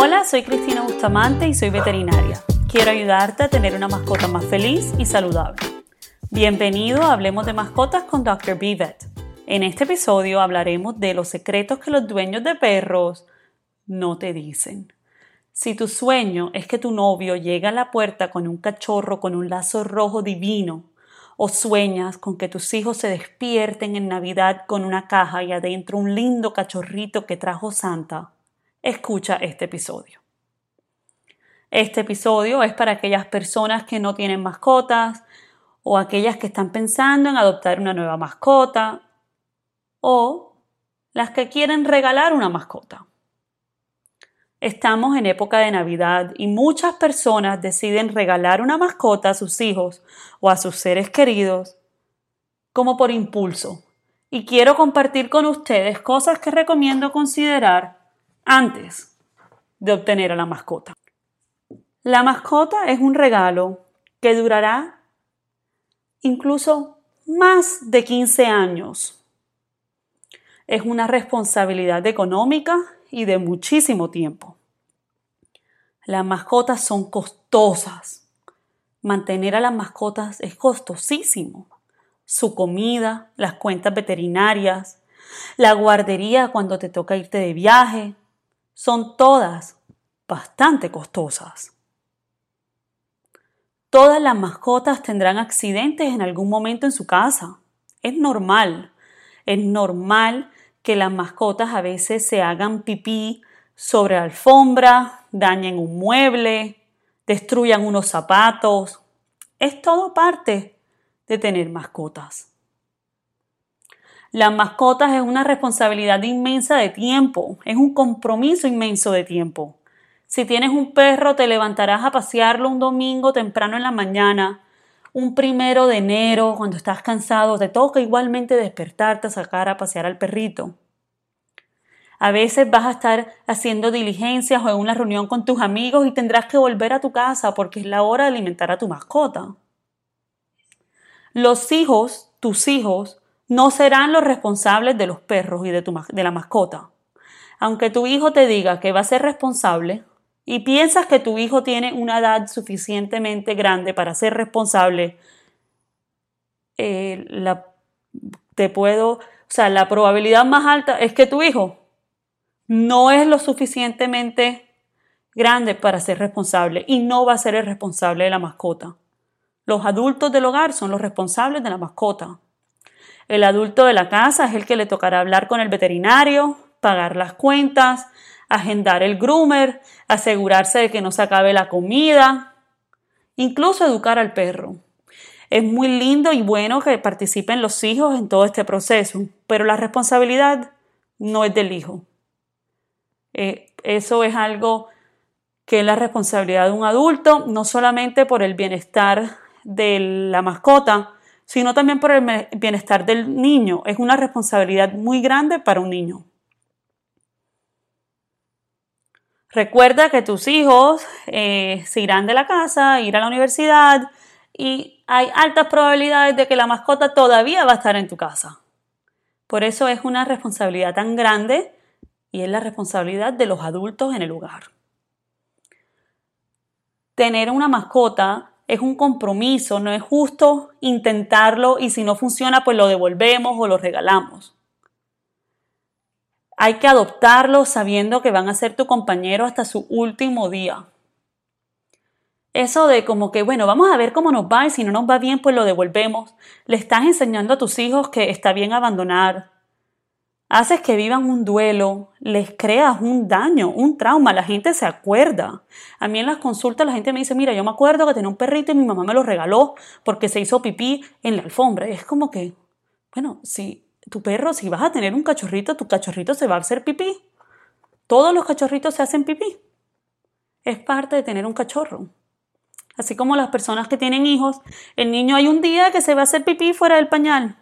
Hola, soy Cristina Bustamante y soy veterinaria. Quiero ayudarte a tener una mascota más feliz y saludable. Bienvenido a Hablemos de Mascotas con Dr. Bivet. En este episodio hablaremos de los secretos que los dueños de perros no te dicen. Si tu sueño es que tu novio llegue a la puerta con un cachorro con un lazo rojo divino, o sueñas con que tus hijos se despierten en Navidad con una caja y adentro un lindo cachorrito que trajo Santa, escucha este episodio. Este episodio es para aquellas personas que no tienen mascotas o aquellas que están pensando en adoptar una nueva mascota o las que quieren regalar una mascota. Estamos en época de Navidad y muchas personas deciden regalar una mascota a sus hijos o a sus seres queridos como por impulso. Y quiero compartir con ustedes cosas que recomiendo considerar antes de obtener a la mascota. La mascota es un regalo que durará incluso más de 15 años. Es una responsabilidad económica y de muchísimo tiempo. Las mascotas son costosas. Mantener a las mascotas es costosísimo. Su comida, las cuentas veterinarias, la guardería cuando te toca irte de viaje, son todas bastante costosas. Todas las mascotas tendrán accidentes en algún momento en su casa. Es normal. Es normal que las mascotas a veces se hagan pipí sobre alfombra, dañen un mueble, destruyan unos zapatos. Es todo parte de tener mascotas. Las mascotas es una responsabilidad inmensa de tiempo, es un compromiso inmenso de tiempo. Si tienes un perro, te levantarás a pasearlo un domingo temprano en la mañana, un primero de enero, cuando estás cansado, te toca igualmente despertarte a sacar a pasear al perrito. A veces vas a estar haciendo diligencias o en una reunión con tus amigos y tendrás que volver a tu casa porque es la hora de alimentar a tu mascota. Los hijos, tus hijos, no serán los responsables de los perros y de, tu, de la mascota. Aunque tu hijo te diga que va a ser responsable y piensas que tu hijo tiene una edad suficientemente grande para ser responsable, eh, la, te puedo, o sea, la probabilidad más alta es que tu hijo no es lo suficientemente grande para ser responsable y no va a ser el responsable de la mascota. Los adultos del hogar son los responsables de la mascota. El adulto de la casa es el que le tocará hablar con el veterinario, pagar las cuentas, agendar el groomer, asegurarse de que no se acabe la comida, incluso educar al perro. Es muy lindo y bueno que participen los hijos en todo este proceso, pero la responsabilidad no es del hijo. Eh, eso es algo que es la responsabilidad de un adulto, no solamente por el bienestar de la mascota, sino también por el bienestar del niño. Es una responsabilidad muy grande para un niño. Recuerda que tus hijos eh, se irán de la casa, irán a la universidad y hay altas probabilidades de que la mascota todavía va a estar en tu casa. Por eso es una responsabilidad tan grande y es la responsabilidad de los adultos en el hogar. Tener una mascota es un compromiso, no es justo intentarlo y si no funciona pues lo devolvemos o lo regalamos. Hay que adoptarlo sabiendo que van a ser tu compañero hasta su último día. Eso de como que, bueno, vamos a ver cómo nos va y si no nos va bien, pues lo devolvemos. Le estás enseñando a tus hijos que está bien abandonar, haces que vivan un duelo, les creas un daño, un trauma, la gente se acuerda. A mí en las consultas la gente me dice, mira, yo me acuerdo que tenía un perrito y mi mamá me lo regaló porque se hizo pipí en la alfombra. Es como que, bueno, si tu perro, si vas a tener un cachorrito, tu cachorrito se va a hacer pipí. Todos los cachorritos se hacen pipí. Es parte de tener un cachorro. Así como las personas que tienen hijos, el niño hay un día que se va a hacer pipí fuera del pañal.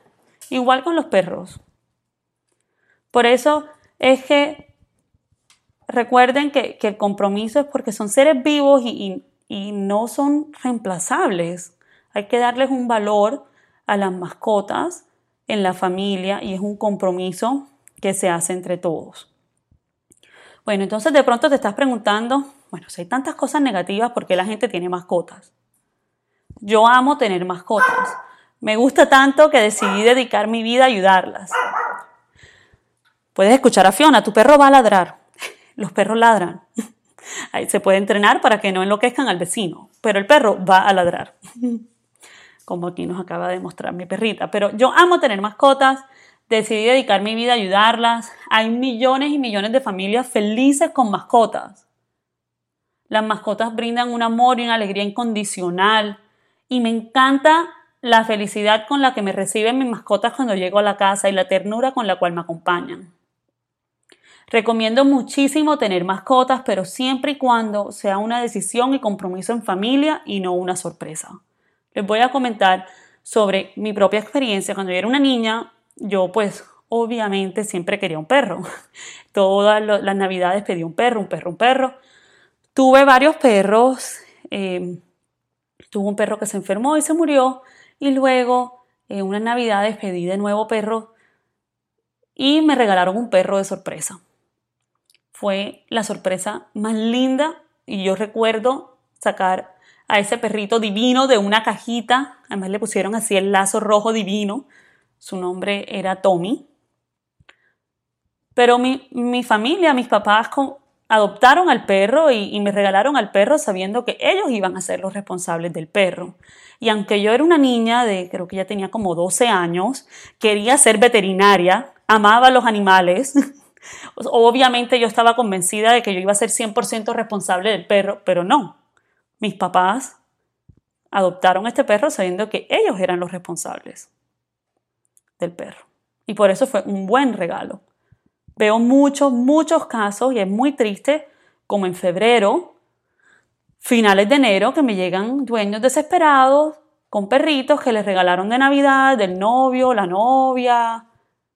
Igual con los perros. Por eso es que recuerden que, el compromiso es porque son seres vivos y, y no son reemplazables. Hay que darles un valor a las mascotas en la familia y es un compromiso que se hace entre todos. Bueno, entonces de pronto te estás preguntando, bueno, si hay tantas cosas negativas, ¿por qué la gente tiene mascotas? Yo amo tener mascotas. Me gusta tanto que decidí dedicar mi vida a ayudarlas. Puedes escuchar a Fiona, tu perro va a ladrar. Los perros ladran. Se puede entrenar para que no enloquezcan al vecino, pero el perro va a ladrar. Como aquí nos acaba de mostrar mi perrita. Pero yo amo tener mascotas, decidí dedicar mi vida a ayudarlas. Hay millones y millones de familias felices con mascotas. Las mascotas brindan un amor y una alegría incondicional. Y me encanta la felicidad con la que me reciben mis mascotas cuando llego a la casa y la ternura con la cual me acompañan. Recomiendo muchísimo tener mascotas, pero siempre y cuando sea una decisión y compromiso en familia y no una sorpresa. Les voy a comentar sobre mi propia experiencia. Cuando yo era una niña, yo pues obviamente siempre quería un perro. Todas las navidades pedí un perro, un perro, un perro. Tuve varios perros. Eh, tuve un perro que se enfermó y se murió. Y luego, en unas navidades, pedí de nuevo perro y me regalaron un perro de sorpresa fue la sorpresa más linda y yo recuerdo sacar a ese perrito divino de una cajita, además le pusieron así el lazo rojo divino, su nombre era Tommy. Pero mi, familia, mis papás adoptaron al perro y, y, me regalaron al perro sabiendo que ellos iban a ser los responsables del perro. Y aunque yo era una niña de, creo que ya tenía como 12 años, quería ser veterinaria, amaba los animales, Obviamente yo estaba convencida de que yo iba a ser 100% responsable del perro, pero no. Mis papás adoptaron este perro sabiendo que ellos eran los responsables del perro. Y por eso fue un buen regalo. Veo muchos, muchos casos y es muy triste como en febrero, finales de enero, que me llegan dueños desesperados con perritos que les regalaron de Navidad, del novio, la novia,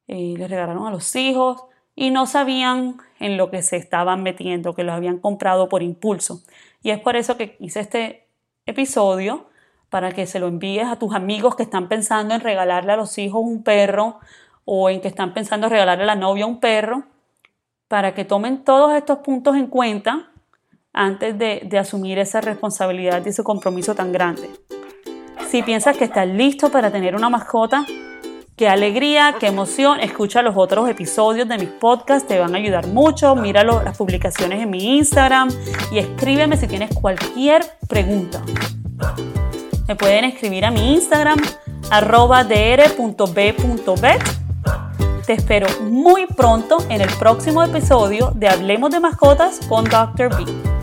y les regalaron a los hijos y no sabían en lo que se estaban metiendo, que los habían comprado por impulso. Y es por eso que hice este episodio, para que se lo envíes a tus amigos que están pensando en regalarle a los hijos un perro o en que están pensando en regalarle a la novia un perro, para que tomen todos estos puntos en cuenta antes de, de asumir esa responsabilidad y ese compromiso tan grande. Si piensas que estás listo para tener una mascota, Qué alegría, qué emoción. Escucha los otros episodios de mis podcasts, te van a ayudar mucho. Mira las publicaciones en mi Instagram y escríbeme si tienes cualquier pregunta. Me pueden escribir a mi Instagram, arroba dr.b.bet. Te espero muy pronto en el próximo episodio de Hablemos de Mascotas con Dr. B.